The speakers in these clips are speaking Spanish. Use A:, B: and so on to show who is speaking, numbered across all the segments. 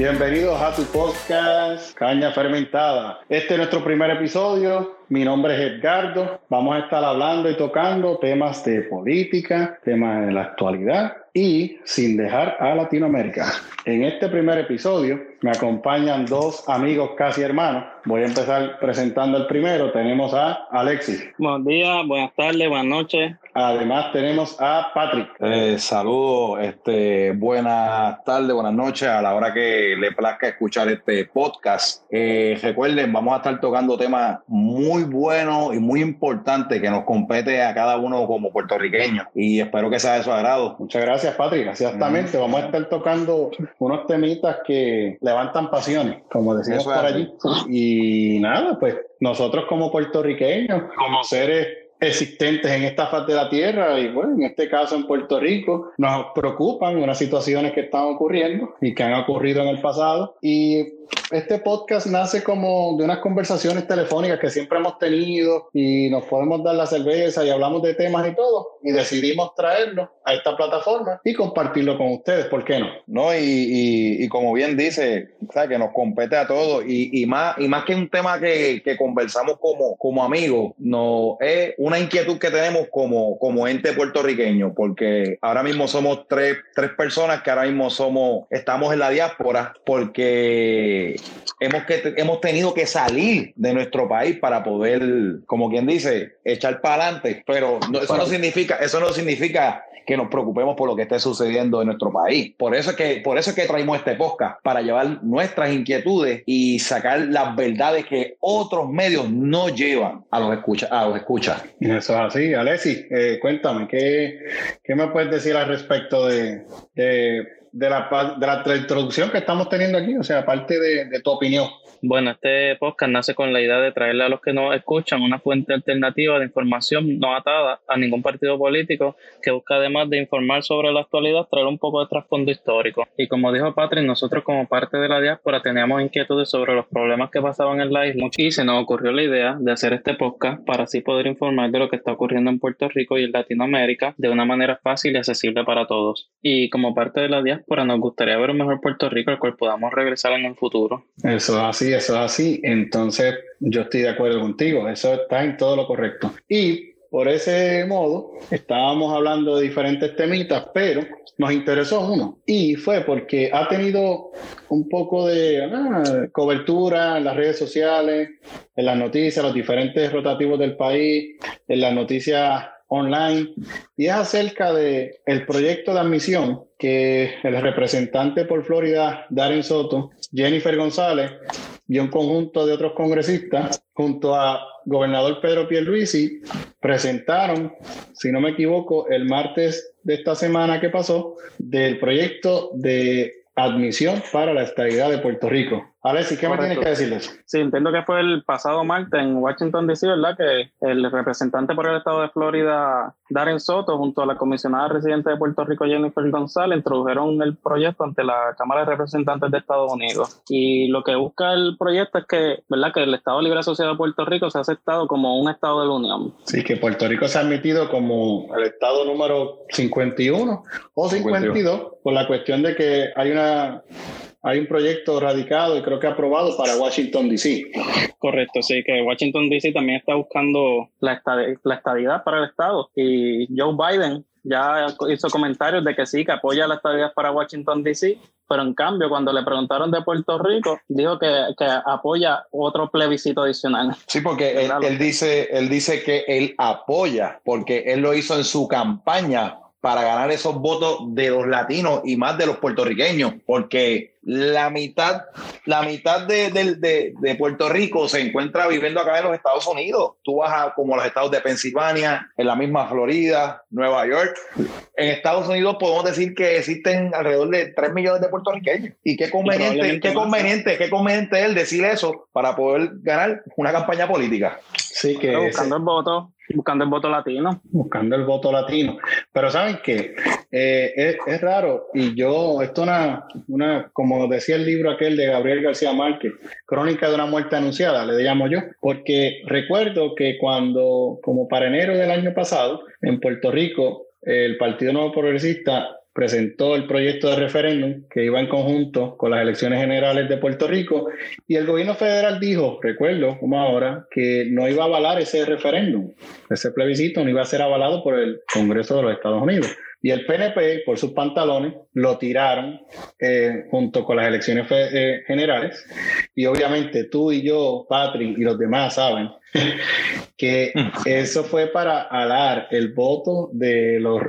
A: Bienvenidos a tu podcast Caña Fermentada. Este es nuestro primer episodio. Mi nombre es Edgardo. Vamos a estar hablando y tocando temas de política, temas de la actualidad y sin dejar a Latinoamérica. En este primer episodio me acompañan dos amigos casi hermanos. Voy a empezar presentando el primero. Tenemos a Alexis.
B: Buenos días, buenas tardes, buenas noches.
A: Además tenemos a Patrick.
C: Eh, saludos, este, buenas tardes, buenas noches a la hora que le plazca escuchar este podcast. Eh, recuerden, vamos a estar tocando temas muy buenos y muy importantes que nos compete a cada uno como puertorriqueño y espero que sea de su agrado.
A: Muchas gracias, Patrick. Exactamente, vamos a estar tocando unos temitas que levantan pasiones, como decimos por allí. Y nada, pues nosotros como puertorriqueños, como seres existentes en esta faz de la tierra y bueno, en este caso en Puerto Rico, nos preocupan unas situaciones que están ocurriendo y que han ocurrido en el pasado y este podcast nace como de unas conversaciones telefónicas que siempre hemos tenido y nos podemos dar la cerveza y hablamos de temas y todo y decidimos traerlo a esta plataforma y compartirlo con ustedes, ¿por qué no?
C: No, y, y, como bien dice, que nos compete a todos y, y, más, y más que un tema que, que, conversamos como, como amigos, no, es una inquietud que tenemos como, como ente puertorriqueño, porque ahora mismo somos tres, tres personas que ahora mismo somos, estamos en la diáspora porque hemos, que, hemos tenido que salir de nuestro país para poder, como quien dice, echar para adelante. Pero eso no significa, eso no significa que nos preocupemos por lo que esté sucediendo en nuestro país. Por eso es que, por eso es que traímos este podcast, para llevar nuestras inquietudes y sacar las verdades que otros medios no llevan a los escuchas. A los escuchas.
A: Eso es así. Alexis, eh, cuéntame, ¿qué, ¿qué, me puedes decir al respecto de, de de la, de la, introducción que estamos teniendo aquí, o sea, aparte de, de, tu opinión.
B: Bueno, este podcast nace con la idea de traerle a los que nos escuchan una fuente alternativa de información no atada a ningún partido político que busca además de informar sobre la actualidad, traer un poco de trasfondo histórico. Y como dijo Patrick, nosotros como parte de la diáspora teníamos inquietudes sobre los problemas que pasaban en la isla y se nos ocurrió la idea de hacer este podcast para así poder informar de lo que está ocurriendo en Puerto Rico y en Latinoamérica de una manera fácil y accesible para todos. Y como parte de la diáspora, nos gustaría ver un mejor Puerto Rico al cual podamos regresar en un futuro.
A: Eso es eso es así. Entonces, yo estoy de acuerdo contigo, eso está en todo lo correcto. Y por ese modo, estábamos hablando de diferentes temitas, pero nos interesó uno. Y fue porque ha tenido un poco de ah, cobertura en las redes sociales, en las noticias, los diferentes rotativos del país, en las noticias online y es acerca de el proyecto de admisión que el representante por Florida, Darren Soto, Jennifer González y un conjunto de otros congresistas junto a gobernador Pedro Pierluisi presentaron, si no me equivoco, el martes de esta semana que pasó del proyecto de admisión para la estabilidad de Puerto Rico. Alexis, ¿qué me tienes que decir de eso?
B: Sí, entiendo que fue el pasado martes en Washington, D.C., ¿verdad? Que el representante por el estado de Florida, Darren Soto, junto a la comisionada residente de Puerto Rico, Jennifer González, introdujeron el proyecto ante la Cámara de Representantes de Estados Unidos. Y lo que busca el proyecto es que, ¿verdad? Que el Estado Libre Asociado de Puerto Rico se ha aceptado como un Estado de la Unión.
A: Sí, que Puerto Rico se ha admitido como el Estado número 51 o 52 por la cuestión de que hay una hay un proyecto radicado y creo que aprobado para Washington, D.C.
B: Correcto, sí, que Washington, D.C. también está buscando la, la estabilidad para el Estado y Joe Biden ya hizo comentarios de que sí, que apoya la estabilidad para Washington, D.C., pero en cambio, cuando le preguntaron de Puerto Rico, dijo que, que apoya otro plebiscito adicional.
C: Sí, porque él, él, dice, él dice que él apoya, porque él lo hizo en su campaña para ganar esos votos de los latinos y más de los puertorriqueños, porque la mitad, la mitad de, de, Puerto Rico se encuentra viviendo acá en los Estados Unidos. Tú vas a como los estados de Pensilvania, en la misma Florida, Nueva York. En Estados Unidos podemos decir que existen alrededor de 3 millones de puertorriqueños. Y qué conveniente, qué conveniente, qué conveniente es decir eso para poder ganar una campaña política.
B: Sí, que buscando el voto Buscando el voto latino.
A: Buscando el voto latino. Pero ¿saben qué? Eh, es, raro y yo, esto una, una, como decía el libro aquel de Gabriel García Márquez, Crónica de una muerte anunciada, le llamo yo, porque recuerdo que cuando, como para enero del año pasado, en Puerto Rico, el Partido Nuevo Progresista presentó el proyecto de referéndum que iba en conjunto con las elecciones generales de Puerto Rico y el gobierno federal dijo, recuerdo como ahora, que no iba a avalar ese referéndum, ese plebiscito no iba a ser avalado por el Congreso de los Estados Unidos. Y el PNP, por sus pantalones, lo tiraron eh, junto con las elecciones eh, generales. Y obviamente tú y yo, Patrick y los demás saben que eso fue para alar el voto de los,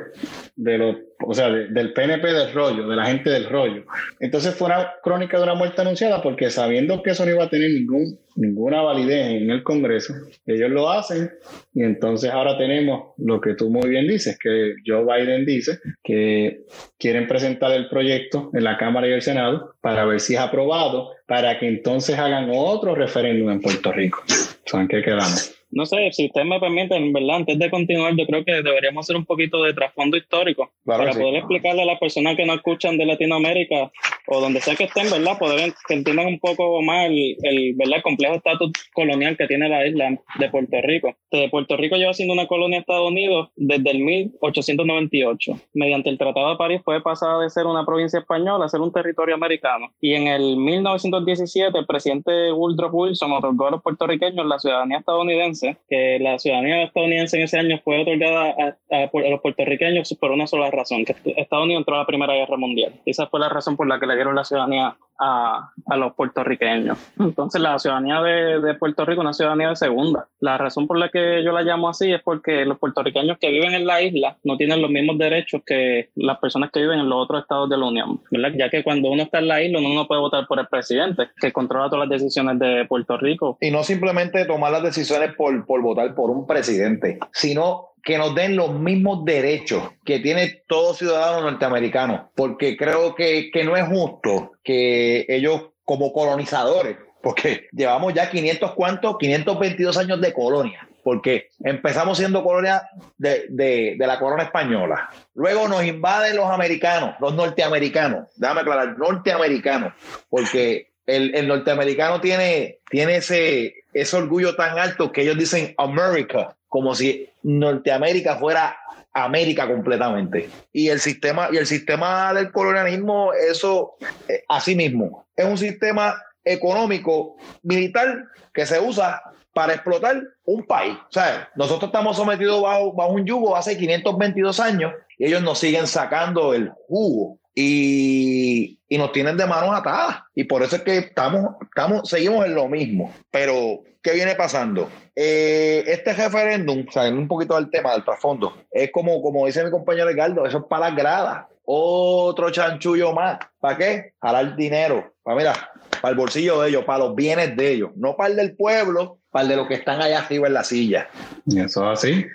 A: de los o sea, del PNP del rollo, de la gente del rollo. Entonces fue una crónica de una muerte anunciada porque sabiendo que eso no iba a tener ningún, ninguna validez en el Congreso, ellos lo hacen y entonces ahora tenemos lo que tú muy bien dices, que Joe Biden dice que quieren presentar el proyecto en la Cámara y el Senado para ver si es aprobado, para que entonces hagan otro referéndum en Puerto Rico. ¿Saben qué quedamos?
B: No sé, si ustedes me permiten, ¿verdad? Antes de continuar, yo creo que deberíamos hacer un poquito de trasfondo histórico para poder explicarle a las personas que no escuchan de Latinoamérica o donde sea que estén, ¿verdad? Poder que entiendan un poco más el, ¿verdad? complejo estatus colonial que tiene la isla de Puerto Rico. De Puerto Rico lleva siendo una colonia de Estados Unidos desde el 1898. Mediante el Tratado de París fue pasada de ser una provincia española a ser un territorio americano. Y en el 1917 el presidente Woodrow Wilson otorgó a los puertorriqueños la ciudadanía estadounidense que la ciudadanía estadounidense en ese año fue otorgada a, los puertorriqueños por una sola razón, que Estados Unidos entró a la Primera Guerra Mundial. Esa fue la razón por la que le dieron la ciudadanía a, a, los puertorriqueños. Entonces la ciudadanía de, de, Puerto Rico es una ciudadanía de segunda. La razón por la que yo la llamo así es porque los puertorriqueños que viven en la isla no tienen los mismos derechos que las personas que viven en los otros estados de la Unión, ¿verdad? Ya que cuando uno está en la isla uno no puede votar por el presidente, que controla todas las decisiones de Puerto Rico.
C: Y no simplemente tomar las decisiones por, por votar por un presidente, sino que nos den los mismos derechos que tiene todo ciudadano norteamericano, porque creo que, que no es justo que ellos como colonizadores, porque llevamos ya 500 cuantos, 522 años de colonia, porque empezamos siendo colonia de, de, de, la corona española. Luego nos invaden los americanos, los norteamericanos, déjame aclarar, norteamericanos, porque el, el norteamericano tiene, tiene ese, ese orgullo tan alto que ellos dicen America, como si Norteamérica fuera América completamente. Y el sistema, y el sistema del colonialismo, eso, eh, así mismo, es un sistema económico militar que se usa para explotar un país. O sea, nosotros estamos sometidos bajo, bajo un yugo hace 522 años y ellos nos siguen sacando el jugo y, y, nos tienen de manos atadas. Y por eso es que estamos, estamos, seguimos en lo mismo. Pero, ¿qué viene pasando? Eh, este referéndum, saliendo un poquito del tema, del trasfondo, es como, como dice mi compañero Ricardo, eso es para las gradas. Otro chanchullo más. ¿Para qué? Jalar dinero. Para, mira, para el bolsillo de ellos, para los bienes de ellos. No para el del pueblo, para el de los que están allá arriba en la silla.
A: Eso es así.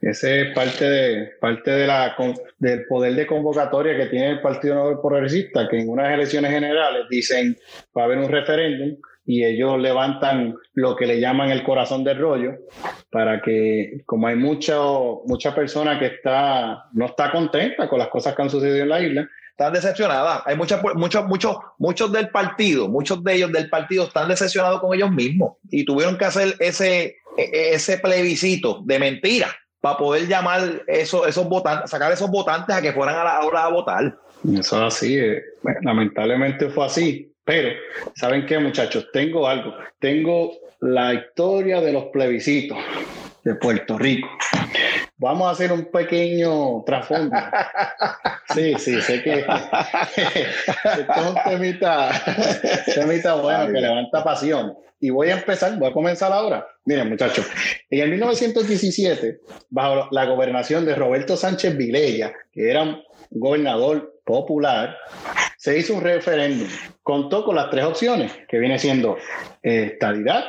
A: Ese es parte, de, parte de la, del poder de convocatoria que tiene el Partido Nuevo Progresista, que en unas elecciones generales dicen va a haber un referéndum y ellos levantan lo que le llaman el corazón del rollo para que como hay mucha mucha persona que está no está contenta con las cosas que han sucedido en la isla
C: están decepcionadas hay muchos muchos muchos muchos del partido muchos de ellos del partido están decepcionados con ellos mismos y tuvieron que hacer ese ese plebiscito de mentira para poder llamar eso, esos votantes, sacar esos votantes a que fueran a la hora a votar.
A: Eso es así, eh, lamentablemente fue así. Pero, ¿saben qué, muchachos? Tengo algo. Tengo la historia de los plebiscitos de Puerto Rico. Vamos a hacer un pequeño trasfondo. Sí, sí, sé que es un temita, temita bueno que levanta pasión. Y voy a empezar, voy a comenzar ahora. Miren, muchachos, en el 1917, bajo la gobernación de Roberto Sánchez Vilella, que era gobernador popular, se hizo un referéndum. Contó con las tres opciones, que viene siendo eh, estabilidad,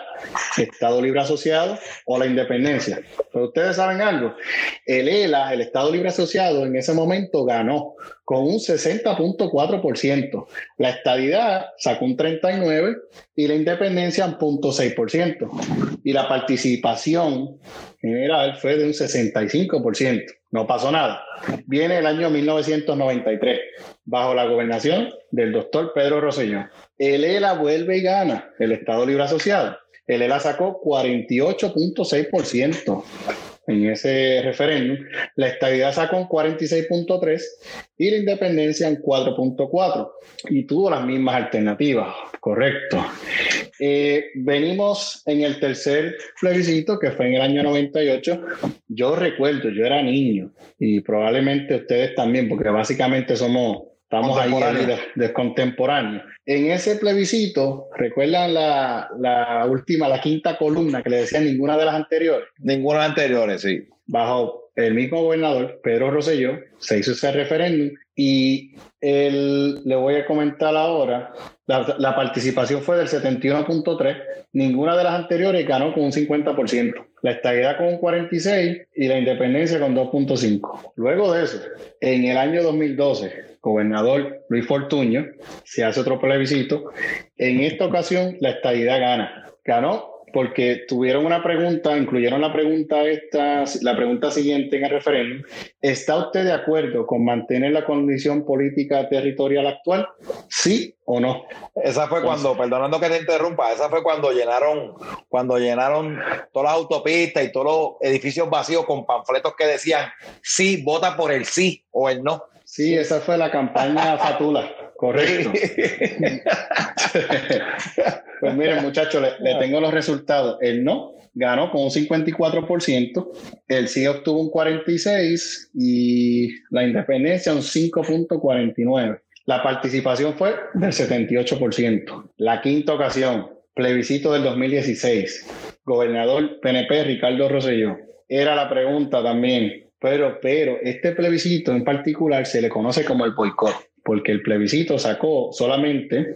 A: Estado Libre Asociado o la independencia. Pero ustedes saben algo, el ELA, el Estado Libre Asociado, en ese momento ganó con un 60.4%. La estabilidad sacó un 39% y la independencia un 0.6%. Y la participación general fue de un 65%. No pasó nada. Viene el año 1993, bajo la gobernación del doctor Pedro Rosselló. El ELA vuelve y gana el Estado Libre Asociado. El ELA sacó 48.6%. en ese referéndum, la estabilidad sacó un 46.3 y la independencia en 4.4 y tuvo las mismas alternativas, correcto. Eh, venimos en el tercer plebiscito que fue en el año 98. Yo recuerdo, yo era niño y probablemente ustedes también, porque básicamente somos Estamos ahí de, contemporáneo. En ese plebiscito, ¿recuerdan la, la, última, la quinta columna que le decía ninguna de las anteriores?
C: Ninguna de las anteriores, sí.
A: Bajo el mismo gobernador, Pedro Rosselló, se hizo ese referéndum y él, le voy a comentar ahora, la, la participación fue del 71.3, ninguna de las anteriores ganó con un 50%, la estabilidad con un 46% y la independencia con 2.5%. Luego de eso, en el año 2012, gobernador Luis Fortuño, se hace otro plebiscito. En esta ocasión, la estadidad gana. Ganó porque tuvieron una pregunta, incluyeron la pregunta esta, la pregunta siguiente en el referéndum. ¿Está usted de acuerdo con mantener la condición política territorial actual? ¿Sí o no?
C: Esa fue cuando, perdonando que te interrumpa, esa fue cuando llenaron, cuando llenaron todas las autopistas y todos los edificios vacíos con panfletos que decían sí, vota por el sí o el no.
A: Sí, esa fue la campaña Fatula, correcto. pues miren, muchachos, le, tengo los resultados. El no ganó con un 54%, el sí obtuvo un 46% y la independencia un 5.49%. La participación fue del 78%. La quinta ocasión, plebiscito del 2016, gobernador PNP Ricardo Rosselló. Era la pregunta también, pero, pero este plebiscito en particular se le conoce como el boicot, porque el plebiscito sacó solamente,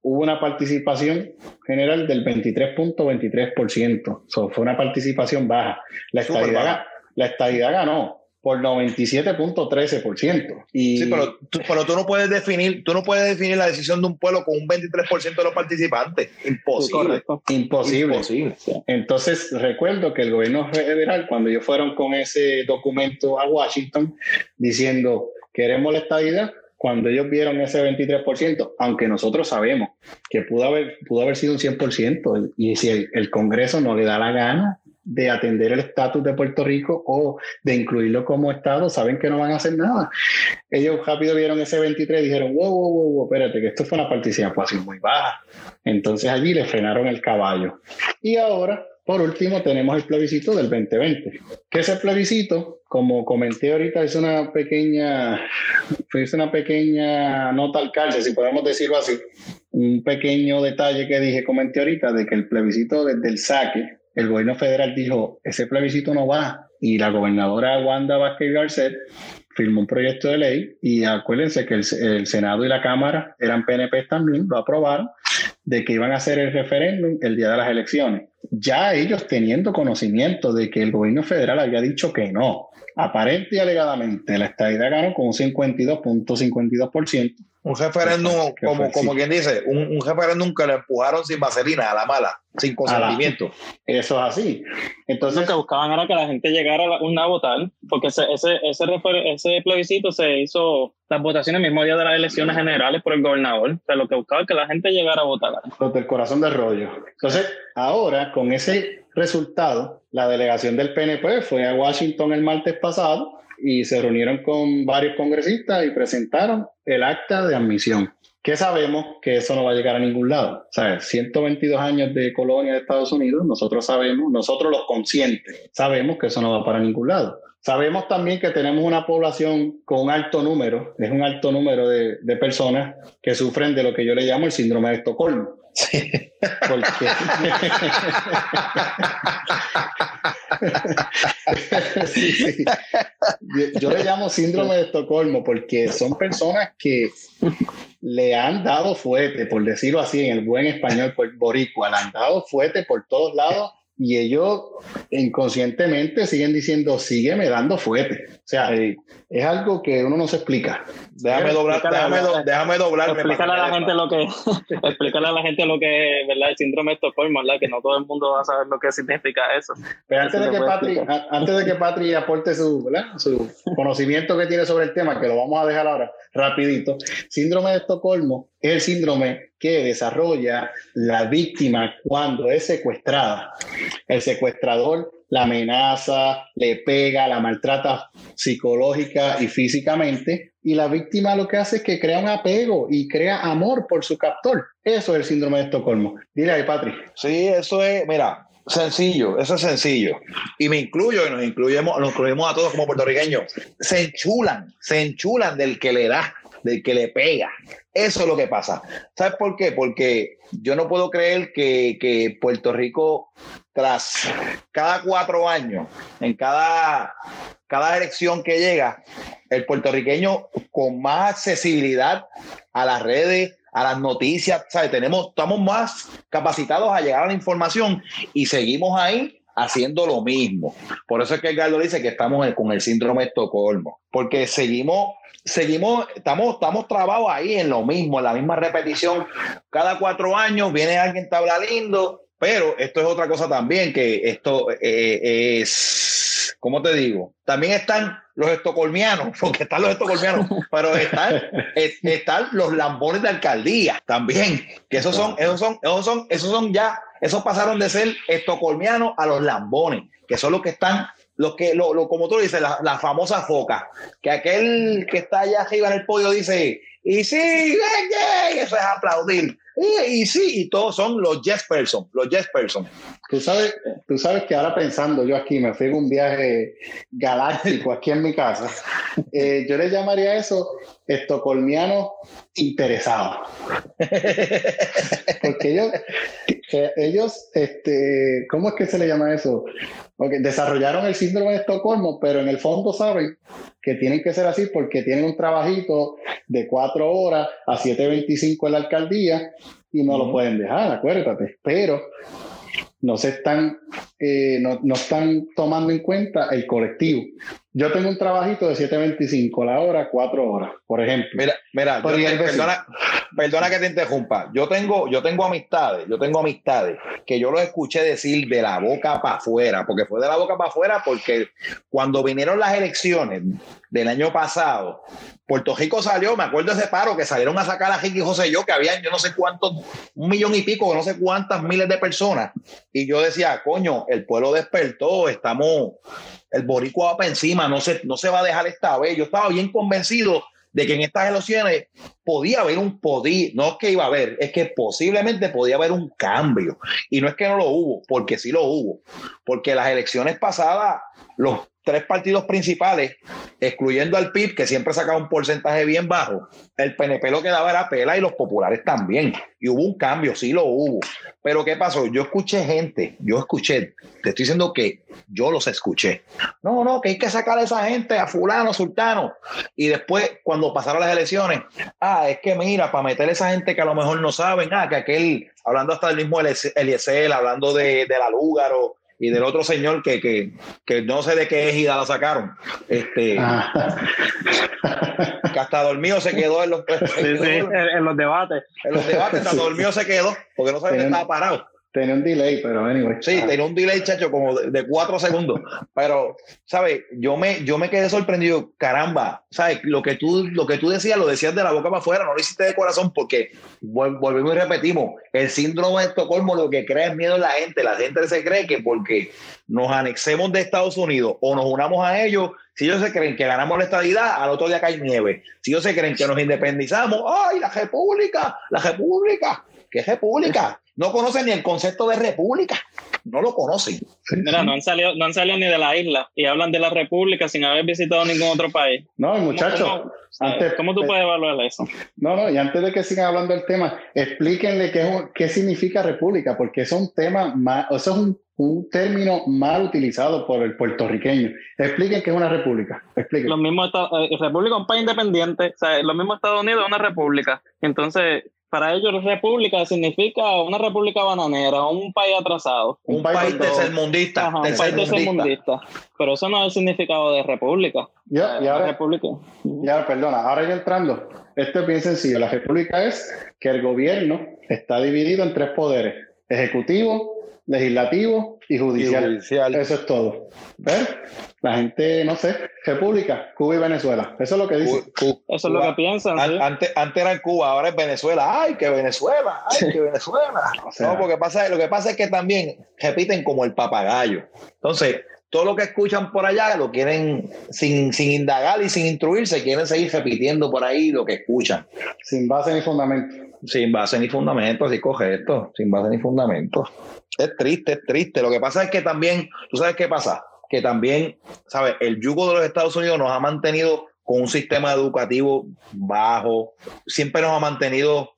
A: hubo una participación general del 23.23%. fue una participación baja. La estadidad, la estadidad ganó, por 97.13%.
C: Y... Sí, pero tú, pero tú no puedes definir, tú no puedes definir la decisión de un pueblo con un 23% de los participantes. Imposible.
A: Imposible. Imposible. Entonces, recuerdo que el gobierno federal, cuando ellos fueron con ese documento a Washington, diciendo, queremos la estabilidad, cuando ellos vieron ese 23%, aunque nosotros sabemos que pudo haber, pudo haber sido un 100%, y si el Congreso no le da la gana, de atender el estatus de Puerto Rico o de incluirlo como Estado, saben que no van a hacer nada. Ellos rápido vieron ese 23 y dijeron, wow, wow, wow, wow, espérate, que esto fue una participación muy baja. Entonces allí le frenaron el caballo. Y ahora, por último, tenemos el plebiscito del 2020. Que ese plebiscito, como comenté ahorita, es una pequeña, es una pequeña nota al cárcel, si podemos decirlo así. Un pequeño detalle que dije, comenté ahorita, de que el plebiscito desde el saque el gobierno federal dijo, ese plebiscito no va, y la gobernadora Wanda Vázquez Garcet firmó un proyecto de ley y acuérdense que el, Senado y la Cámara eran PNP también, lo aprobaron, de que iban a hacer el referéndum el día de las elecciones. Ya ellos teniendo conocimiento de que el gobierno federal había dicho que no, aparente y alegadamente, la estadía ganó con un 52.52%.
C: Un referéndum, como, como quien dice, un, un, referéndum que le empujaron sin vaselina, a la mala, sin consentimiento.
A: Eso es así.
B: Entonces, lo que buscaban era que la gente llegara a, una a votar, porque ese, ese, ese, ese plebiscito se hizo las votaciones el mismo día de las elecciones generales por el gobernador. O sea, lo que buscaba es que la gente llegara a votar.
A: Los del corazón del rollo. Entonces, ahora, con ese resultado, la delegación del PNP fue a Washington el martes pasado y se reunieron con varios congresistas y presentaron el acta de admisión. ¿Qué sabemos? Que eso no va a llegar a ningún lado. O sea, 122 años de colonia de Estados Unidos, nosotros sabemos, nosotros los conscientes, sabemos que eso no va para ningún lado. Sabemos también que tenemos una población con un alto número, es un alto número de, de personas que sufren de lo que yo le llamo el síndrome de Estocolmo. Sí. Porque... Yo, le llamo síndrome de Estocolmo porque son personas que le han dado fuerte, por decirlo así en el buen español, por boricua, le han dado fuerte por todos lados y ellos inconscientemente siguen diciendo, sígueme dando fuerte. O sea, es algo que uno no se explica.
C: Déjame doblar, déjame, déjame doblar.
B: Explícale a la gente lo que, explícale a la gente lo que es, ¿verdad? El síndrome de Estocolmo, ¿verdad? Que no todo el mundo va a saber lo que significa eso.
A: Pero antes de, que Patri, antes de que Patri aporte su, ¿verdad? su conocimiento que tiene sobre el tema, que lo vamos a dejar ahora rapidito, síndrome de Estocolmo el síndrome que desarrolla la víctima cuando es secuestrada. El secuestrador la amenaza, le pega, la maltrata psicológica y físicamente, y la víctima lo que hace es que crea un apego y crea amor por su captor. Eso es el síndrome de Estocolmo. Dile ahí, Patrick.
C: Sí, eso es, mira, sencillo, eso es sencillo. Y me incluyo y nos incluimos, nos incluimos a todos como puertorriqueños. Se enchulan, se enchulan del que le da, del que le pega. Eso es lo que pasa. ¿Sabes por qué? Porque yo no puedo creer que, que Puerto Rico, tras cada cuatro años, en cada, cada elección que llega, el puertorriqueño con más accesibilidad a las redes, a las noticias, ¿sabes? Tenemos, estamos más capacitados a llegar a la información y seguimos ahí haciendo lo mismo. Por eso es que Edgardo dice que estamos con el síndrome de Estocolmo, porque seguimos, seguimos, estamos, estamos trabados ahí en lo mismo, en la misma repetición. Cada cuatro años viene alguien que habla lindo, pero esto es otra cosa también, que esto eh, es, ¿cómo te digo? También están los estocolmianos, porque están los estocolmianos, pero están, están los lambones de alcaldía también, que esos son, esos son, esos son, esos son ya, esos pasaron de ser estocolmianos a los lambones, que son los que están los que, lo, lo, como tú dices, la, famosa foca, que aquel que está allá arriba en el podio dice, y sí, eso es aplaudir. Y, y, sí, y todos son los Jesperson, los Jesperson.
A: Tú sabes, tú sabes que ahora pensando yo aquí, me fui en un viaje galáctico aquí en mi casa, eh, yo le llamaría eso estocolmiano interesado. Porque ellos, eh, ellos este, ¿cómo es que se le llama eso? Okay, desarrollaron el síndrome de Estocolmo, pero en el fondo saben que tienen que ser así porque tienen un trabajito de cuatro horas a 7.25 en la alcaldía y no uh -huh. lo pueden dejar, acuérdate. Pero no se están, eh, no, no, están tomando en cuenta el colectivo. Yo tengo un trabajito de 7.25 la hora, 4 horas, por ejemplo.
C: Mira, mira, yo perdona, perdona que te interrumpa. Yo tengo, yo tengo amistades, yo tengo amistades que yo los escuché decir de la boca para afuera, porque fue de la boca para afuera, porque cuando vinieron las elecciones del año pasado, Puerto Rico salió, me acuerdo de ese paro que salieron a sacar a Ricky José y yo, que habían yo no sé cuántos, un millón y pico, no sé cuántas miles de personas. Y yo decía, coño, el pueblo despertó, estamos, el boricua va para encima, no se, no se va a dejar esta vez. Yo estaba bien convencido de que en estas elecciones podía haber un podí, no es que iba a haber, es que posiblemente podía haber un cambio. Y no es que no lo hubo, porque sí lo hubo. Porque las elecciones pasadas, los tres partidos principales, excluyendo al PIB, que siempre sacaba un porcentaje bien bajo, el PNP lo que daba era pela y los populares también. Y hubo un cambio, sí lo hubo. Pero ¿qué pasó? Yo escuché gente, yo escuché, te estoy diciendo que yo los escuché. No, no, que hay que sacar a esa gente, a fulano, sultano. Y después, cuando pasaron las elecciones, ah, es que mira, para meter a esa gente que a lo mejor no saben, ah, que aquel, hablando hasta del mismo Eliezer, hablando de, de la Lúgaro, y del otro señor que, que, que no sé de qué égida la sacaron. Este, ah. que hasta dormido se quedó en los,
B: sí, sí, en los debates.
C: En los debates, hasta dormido se quedó, porque no sabía que estaba parado.
A: Tenía un delay, pero anyway.
C: Sí, tenía un delay, chacho, como de, de, cuatro segundos. Pero, ¿sabes? Yo me, yo me quedé sorprendido. Caramba, ¿sabes? Lo que, tú, lo que tú decías, lo decías de la boca para afuera, no lo hiciste de corazón, porque volvemos y repetimos. El síndrome de Estocolmo lo que crea es miedo en la gente. La gente se cree que porque nos anexemos de Estados Unidos o nos unamos a ellos, si ellos se creen que ganamos la estadidad, al otro día cae nieve. Si ellos se creen que nos independizamos, ¡ay, la república! ¡La república! ¿Qué república? No conocen ni el concepto de república. No lo conocen.
B: Mira, no han salido, no han salido ni de la isla y hablan de la república sin haber visitado ningún otro país.
A: No, muchachos.
B: ¿Cómo, antes, ¿cómo tú puedes evaluar eso?
A: No, no, y antes de que sigan hablando del tema, explíquenle qué, qué significa república, porque eso es un tema más, eso es un, un término mal utilizado por el puertorriqueño. Expliquen qué es una república. Expliquen.
B: Los mismos eh, república es un país independiente, o sea, los mismos Estados Unidos es una república. Entonces, para ellos república significa una república bananera, un país atrasado.
C: Un, un país tercermundista.
B: Ajá, un país tercermundista. Pero eso no es el significado de república.
A: Ya, y ahora, república. Ya, perdona, ahora ya entrando. Esto es bien sencillo. La república es que el gobierno está dividido en tres poderes. ejecutivo, legislativo y judicial. Eso es todo. ¿Ver? La gente, no sé, República, Cuba y Venezuela. Eso es lo que dice.
B: Eso es lo que piensan.
C: Antes, antes era en Cuba, ahora es Venezuela. ¡Ay, que Venezuela! ¡Ay, que Venezuela! no, porque pasa, lo que pasa es que también repiten como el papagayo. Entonces, todo lo que escuchan por allá lo quieren, sin, sin indagar y sin instruirse, quieren seguir repitiendo por ahí lo que escuchan.
A: Sin base ni fundamento.
C: Sin base ni fundamento, así esto, sin base ni fundamento. Es triste, es triste. Lo que pasa es que también, ¿tú sabes qué pasa? Que también, ¿sabes? El yugo de los Estados Unidos nos ha mantenido con un sistema educativo bajo, siempre nos ha mantenido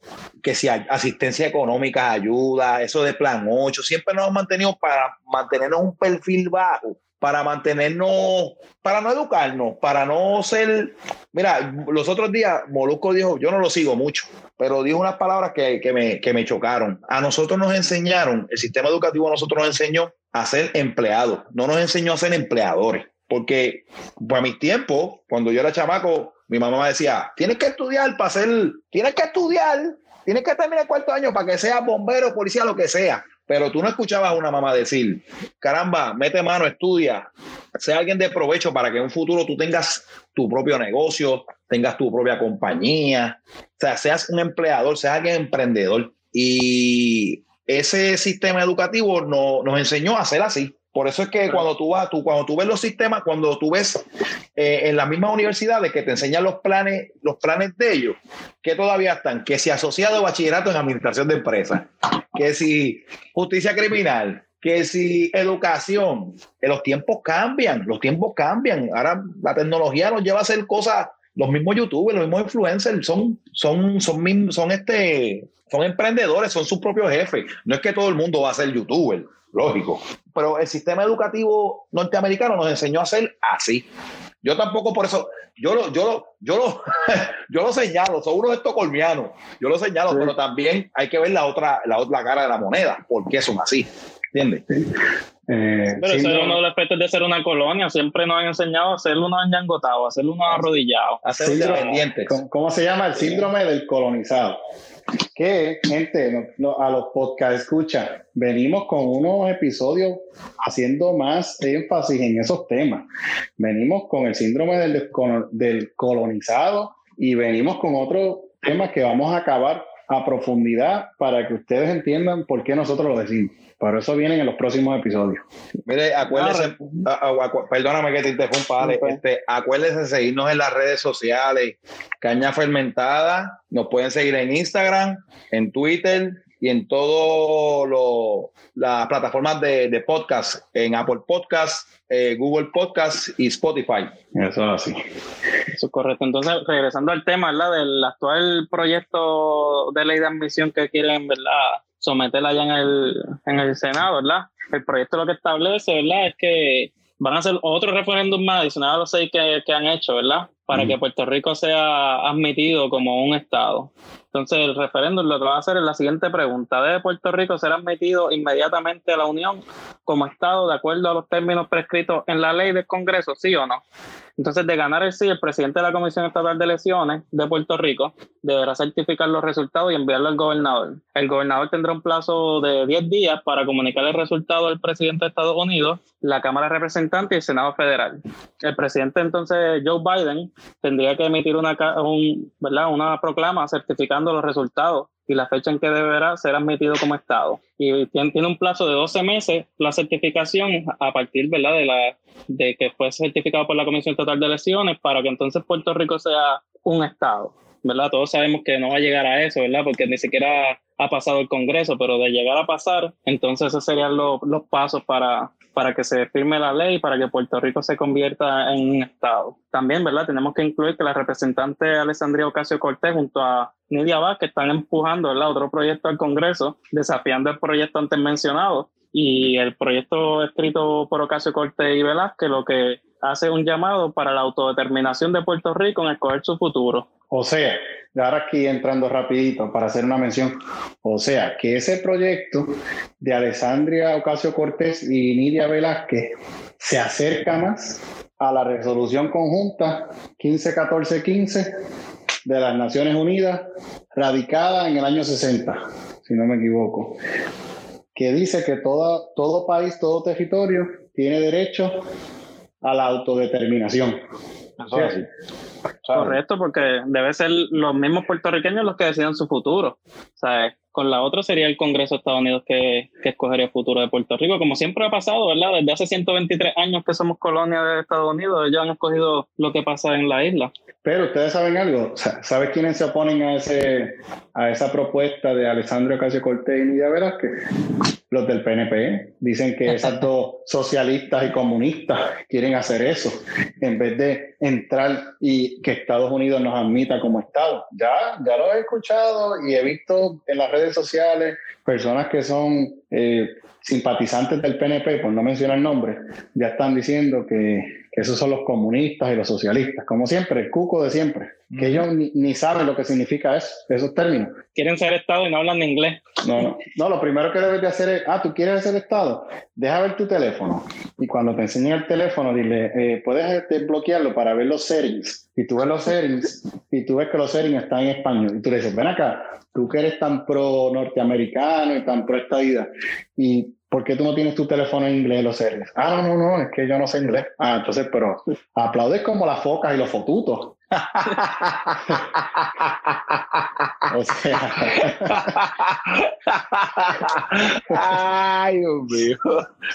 C: que si hay asistencia económica, ayuda, eso de plan 8, siempre nos ha mantenido para mantenernos un perfil bajo para mantenernos, para no educarnos, para no ser... Mira, los otros días Molusco dijo, yo no lo sigo mucho, pero dijo unas palabras que, me, que me chocaron. A nosotros nos enseñaron, el sistema educativo a nosotros nos enseñó a ser empleados, no nos enseñó a ser empleadores. Porque pues, a mis tiempos, cuando yo era chamaco, mi mamá me decía, tienes que estudiar para ser, tienes que estudiar, tienes que terminar el cuarto año para que seas bombero, policía, lo que sea. Pero tú no escuchabas a una mamá decir, caramba, mete mano, estudia, sea alguien de provecho para que en un futuro tú tengas tu propio negocio, tengas tu propia compañía, o sea, seas un empleador, seas alguien emprendedor. Y ese sistema educativo no, nos enseñó a ser así. Por eso es que cuando tú vas, tú, cuando tú ves los sistemas, cuando tú ves eh, en las mismas universidades que te enseñan los planes, los planes de ellos, que todavía están, que si asociado a bachillerato en administración de empresas, que si justicia criminal, que si educación, que los tiempos cambian, los tiempos cambian. Ahora la tecnología nos lleva a hacer cosas, los mismos youtubers, los mismos influencers son, son, son, son, este, son emprendedores, son sus propios jefes. No es que todo el mundo va a ser youtuber lógico. Pero el sistema educativo norteamericano nos enseñó a ser así. Yo tampoco por eso, yo lo, yo lo, yo lo, yo lo señalo, son unos estocolmianos, yo lo señalo, pero también hay que ver la otra, la otra cara de la moneda, porque son así. ¿Entiendes?
B: Eh, pero eso es uno de los aspectos de ser una colonia. Siempre nos han enseñado a ser unos enyangotados, a ser unos arrodillados. A ser
A: independientes. ¿Cómo se llama? El síndrome del colonizado que, gente, a los podcast escucha, venimos con unos episodios haciendo más énfasis en esos temas. Venimos con el síndrome del, del colonizado y venimos con otros temas que vamos a acabar a profundidad para que ustedes entiendan por qué nosotros lo decimos. Pero eso viene en los próximos episodios.
C: Mire, acuérdese, perdóname que te interrumpa, Ale, este, acuérdese de seguirnos en las redes sociales, Caña Fermentada, nos pueden seguir en Instagram, en Twitter y en todas las plataformas de, podcast, en Apple Podcast, eh, Google Podcast y Spotify.
A: Eso es así.
B: Eso es correcto. Entonces, regresando al tema, ¿verdad? Del actual proyecto de ley de admisión que quieren, ¿verdad? Someterla allá en el, en el Senado, ¿verdad? El proyecto lo que establece, ¿verdad? Es que van a hacer otro referéndum más adicional a los seis que, que han hecho, ¿verdad? Para que Puerto Rico sea admitido como un Estado. Entonces, el referéndum lo que va a hacer es la siguiente pregunta. ¿Debe Puerto Rico ser admitido inmediatamente a la Unión como Estado de acuerdo a los términos prescritos en la ley del Congreso, sí o no? Entonces, de ganar el sí, el presidente de la Comisión Estatal de Elecciones de Puerto Rico deberá certificar los resultados y enviarlo al gobernador. El gobernador tendrá un plazo de 10 días para comunicar el resultado al presidente de Estados Unidos, la Cámara de Representantes y el Senado Federal. El presidente entonces, Joe Biden, tendría que emitir una, una proclama certificando los resultados y la fecha en que deberá ser admitido como Estado. Y tiene, un plazo de 12 meses la certificación a partir ¿verdad? De, la, de que fue certificado por la Comisión Total de Elecciones para que entonces Puerto Rico sea un Estado. ¿verdad? Todos sabemos que no va a llegar a eso, ¿verdad? Porque ni siquiera ha pasado el Congreso, pero de llegar a pasar, entonces esos serían los, los pasos para, para que se firme la ley, para que Puerto Rico se convierta en un Estado. También, ¿verdad? Tenemos que incluir que la representante Alessandria Ocasio Cortés junto a Nidia Vázquez están empujando, ¿verdad? Otro proyecto al Congreso, desafiando el proyecto antes mencionado. Y el proyecto escrito por Ocasio Cortés y Velázquez lo que hace un llamado para la autodeterminación de Puerto Rico en escoger su futuro.
A: O sea, ahora aquí entrando rapidito para hacer una mención, o sea, que ese proyecto de Alessandria Ocasio Cortés y Nidia Velázquez se acerca más a la resolución conjunta 151415 de las Naciones Unidas, radicada en el año 60, si no me equivoco. que dice que todo, todo país, todo territorio tiene derecho a la autodeterminación.
B: Correcto, porque debe ser los mismos puertorriqueños los que decidan su futuro. O sea, con la otra sería el Congreso de Estados Unidos que, que escogería el futuro de Puerto Rico, como siempre ha pasado, ¿verdad? Desde hace 123 años que somos colonia de Estados Unidos, ellos han escogido lo que pasa en la isla.
A: Pero ustedes saben algo, ¿sabes quiénes se oponen a ese a esa propuesta de Alessandro Ocasio Cortés y Nidia Velázquez? Los del PNP dicen que esas dos socialistas y comunistas quieren hacer eso en vez de entrar y que Estados Unidos nos admita como Estado. Ya, ya lo he escuchado y he visto en las redes sociales personas que son eh, simpatizantes del PNP, por no mencionar nombres, ya están diciendo que, esos son los comunistas y los socialistas, como siempre, el cuco de siempre, que ellos ni, saben lo que significa eso, esos términos.
B: Quieren ser Estado y no hablan de inglés.
A: No, no, no, lo primero que debes de hacer es, ah, tú quieres ser Estado, deja ver tu teléfono y cuando te enseñen el teléfono, dile, eh, puedes desbloquearlo para ver los settings y tú ves los settings y tú ves que los settings están en español. Y tú le dices, ven acá, tú que eres tan pro norteamericano y tan pro esta vida y ¿por qué tú no tienes tu teléfono en inglés los series? Ah, no, no, no, es que yo no sé inglés. Ah, entonces, pero aplaudes como las focas y los fotutos. o sea.
C: Ay, Dios mío.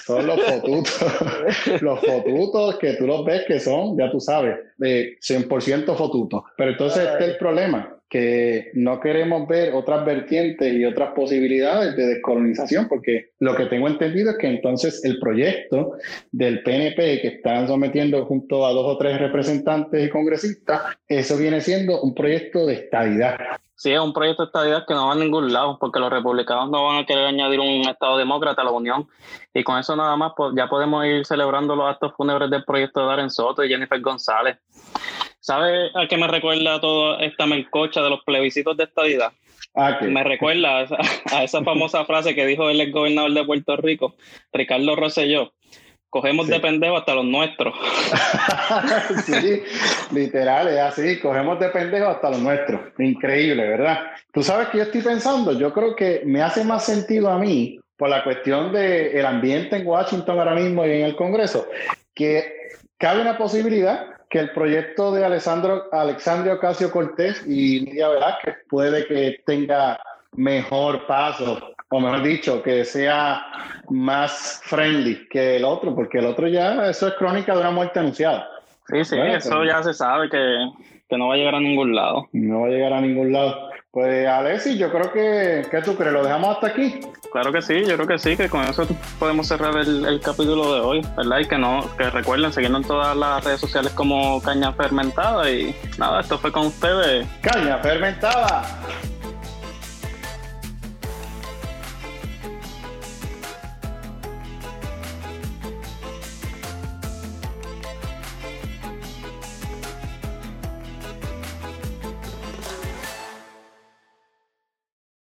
A: Son los fotutos. los fotutos que tú los ves que son, ya tú sabes, de 100% fotutos. Pero entonces este es el problema que no queremos ver otras vertientes y otras posibilidades de descolonización, porque lo que tengo entendido es que entonces el proyecto del PNP que están sometiendo junto a dos o tres representantes y congresistas, eso viene siendo un proyecto de estabilidad.
B: Sí, es un proyecto de estabilidad que no va a ningún lado, porque los republicanos no van a querer añadir un Estado demócrata a la Unión. Y con eso nada más, pues ya podemos ir celebrando los actos fúnebres del proyecto de Darren Soto y Jennifer González. ¿Sabe a qué me recuerda toda esta melcocha de los plebiscitos de estadidad?
A: Ah,
B: me recuerda a esa, famosa frase que dijo el ex gobernador de Puerto Rico, Ricardo Rosselló. Cogemos de pendejo hasta los nuestros.
A: sí, literal, es así, cogemos de pendejo hasta los nuestros. Increíble, ¿verdad? Tú sabes que yo estoy pensando, yo creo que me hace más sentido a mí, por la cuestión del ambiente en Washington ahora mismo y en el Congreso, que cabe una posibilidad que el proyecto de Alessandro, Alexandria Ocasio Cortés y Lidia Velázquez puede que tenga mejor paso, o mejor dicho, que sea más friendly que el otro, porque el otro ya, eso es crónica de una muerte anunciada.
B: Sí, sí, eso ya se sabe que, que no va a llegar a ningún lado.
A: No va a llegar a ningún lado. Pues Alexis, yo creo que, ¿qué tú crees? ¿Lo dejamos hasta aquí?
B: Claro que sí, yo creo que sí, que con eso podemos cerrar el, capítulo de hoy, ¿verdad? Y que no, que recuerden seguirnos en todas las redes sociales como Caña Fermentada y nada, esto fue con ustedes.
A: Caña Fermentada.